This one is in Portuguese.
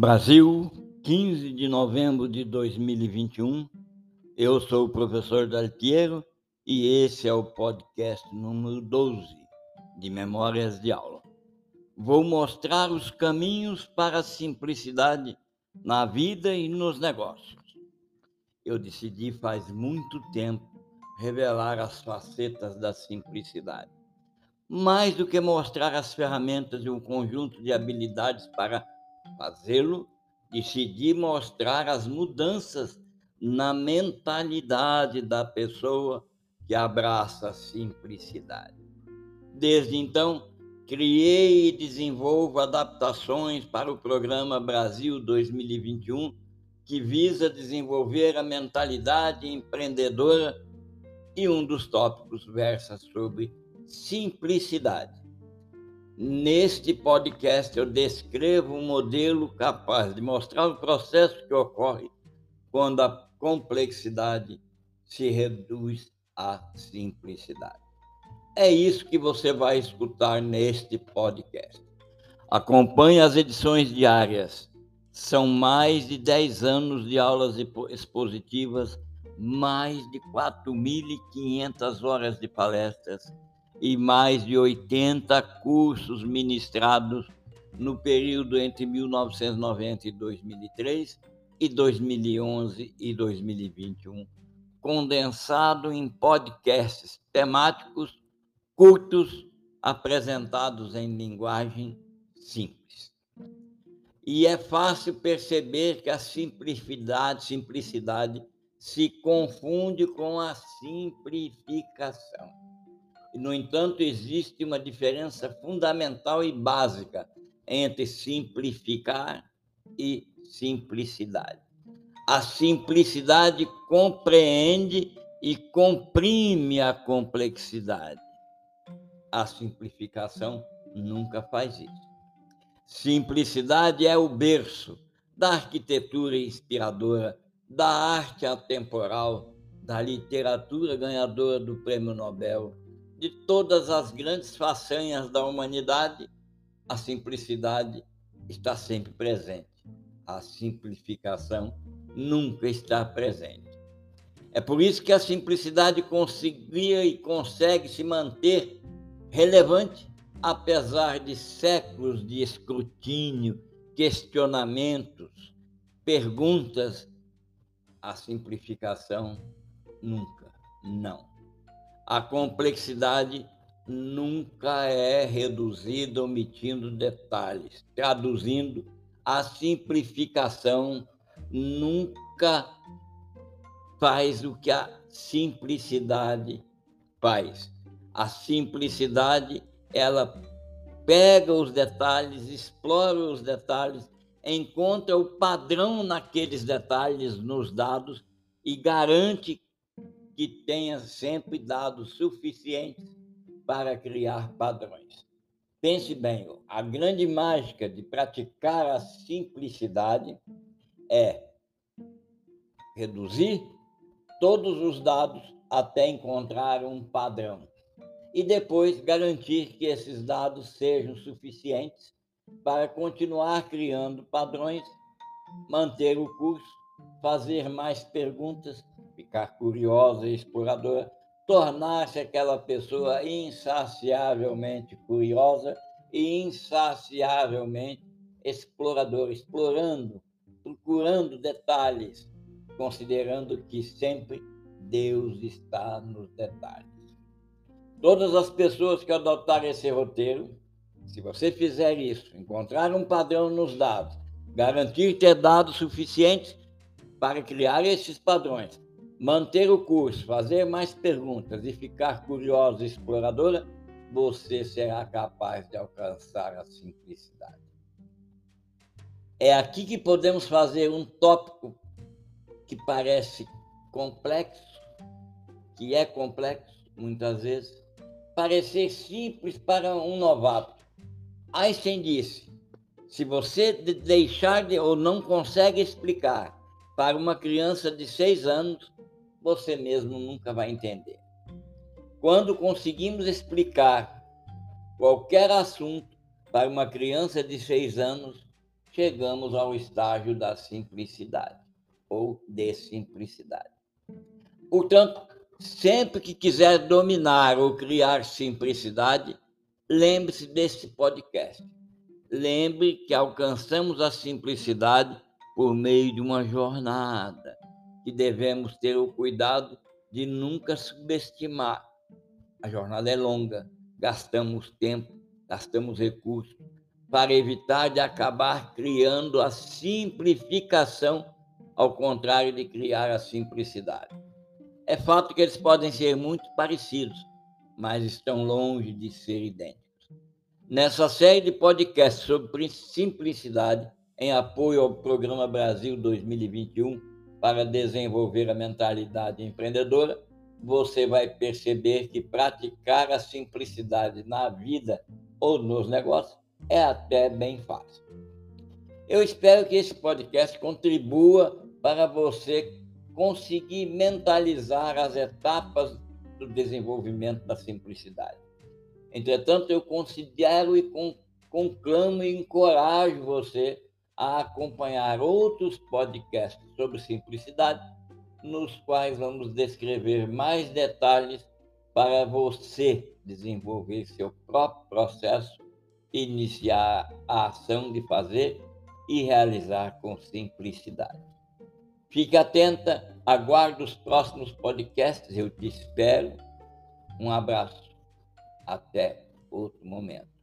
Brasil, 15 de novembro de 2021. Eu sou o professor Daltiero e esse é o podcast número 12 de Memórias de Aula. Vou mostrar os caminhos para a simplicidade na vida e nos negócios. Eu decidi faz muito tempo revelar as facetas da simplicidade. Mais do que mostrar as ferramentas e um conjunto de habilidades para fazê-lo, decidi mostrar as mudanças na mentalidade da pessoa que abraça a simplicidade. Desde então, criei e desenvolvo adaptações para o programa Brasil 2021, que visa desenvolver a mentalidade empreendedora e um dos tópicos versa sobre simplicidade. Neste podcast, eu descrevo um modelo capaz de mostrar o processo que ocorre quando a complexidade se reduz à simplicidade. É isso que você vai escutar neste podcast. Acompanhe as edições diárias. São mais de 10 anos de aulas expositivas, mais de 4.500 horas de palestras e mais de 80 cursos ministrados no período entre 1990 e 2003 e 2011 e 2021, condensado em podcasts temáticos curtos apresentados em linguagem simples. E é fácil perceber que a simplicidade, simplicidade se confunde com a simplificação. No entanto, existe uma diferença fundamental e básica entre simplificar e simplicidade. A simplicidade compreende e comprime a complexidade. A simplificação nunca faz isso. Simplicidade é o berço da arquitetura inspiradora, da arte atemporal, da literatura ganhadora do Prêmio Nobel, de todas as grandes façanhas da humanidade, a simplicidade está sempre presente. A simplificação nunca está presente. É por isso que a simplicidade conseguia e consegue se manter relevante, apesar de séculos de escrutínio, questionamentos, perguntas. A simplificação nunca, não a complexidade nunca é reduzida omitindo detalhes. Traduzindo, a simplificação nunca faz o que a simplicidade faz. A simplicidade, ela pega os detalhes, explora os detalhes, encontra o padrão naqueles detalhes nos dados e garante que tenha sempre dados suficientes para criar padrões. Pense bem, a grande mágica de praticar a simplicidade é reduzir todos os dados até encontrar um padrão e depois garantir que esses dados sejam suficientes para continuar criando padrões, manter o curso, fazer mais perguntas ficar curiosa e exploradora, tornar-se aquela pessoa insaciavelmente curiosa e insaciavelmente exploradora, explorando, procurando detalhes, considerando que sempre Deus está nos detalhes. Todas as pessoas que adotarem esse roteiro, se você fizer isso, encontrar um padrão nos dados, garantir ter dados suficientes para criar esses padrões, manter o curso, fazer mais perguntas e ficar curiosa e exploradora, você será capaz de alcançar a simplicidade. É aqui que podemos fazer um tópico que parece complexo, que é complexo muitas vezes, parecer simples para um novato. Einstein disse: se você deixar de ou não consegue explicar para uma criança de seis anos, você mesmo nunca vai entender. Quando conseguimos explicar qualquer assunto para uma criança de seis anos, chegamos ao estágio da simplicidade ou de simplicidade. Portanto, sempre que quiser dominar ou criar simplicidade, lembre-se desse podcast. Lembre que alcançamos a simplicidade por meio de uma jornada que devemos ter o cuidado de nunca subestimar. A jornada é longa, gastamos tempo, gastamos recursos para evitar de acabar criando a simplificação, ao contrário de criar a simplicidade. É fato que eles podem ser muito parecidos, mas estão longe de ser idênticos. Nessa série de podcasts sobre simplicidade, em apoio ao Programa Brasil 2021 para desenvolver a mentalidade empreendedora, você vai perceber que praticar a simplicidade na vida ou nos negócios é até bem fácil. Eu espero que esse podcast contribua para você conseguir mentalizar as etapas do desenvolvimento da simplicidade. Entretanto, eu considero e conclamo e encorajo você a acompanhar outros podcasts sobre simplicidade, nos quais vamos descrever mais detalhes para você desenvolver seu próprio processo, iniciar a ação de fazer e realizar com simplicidade. Fique atenta, aguarde os próximos podcasts, eu te espero. Um abraço. Até outro momento.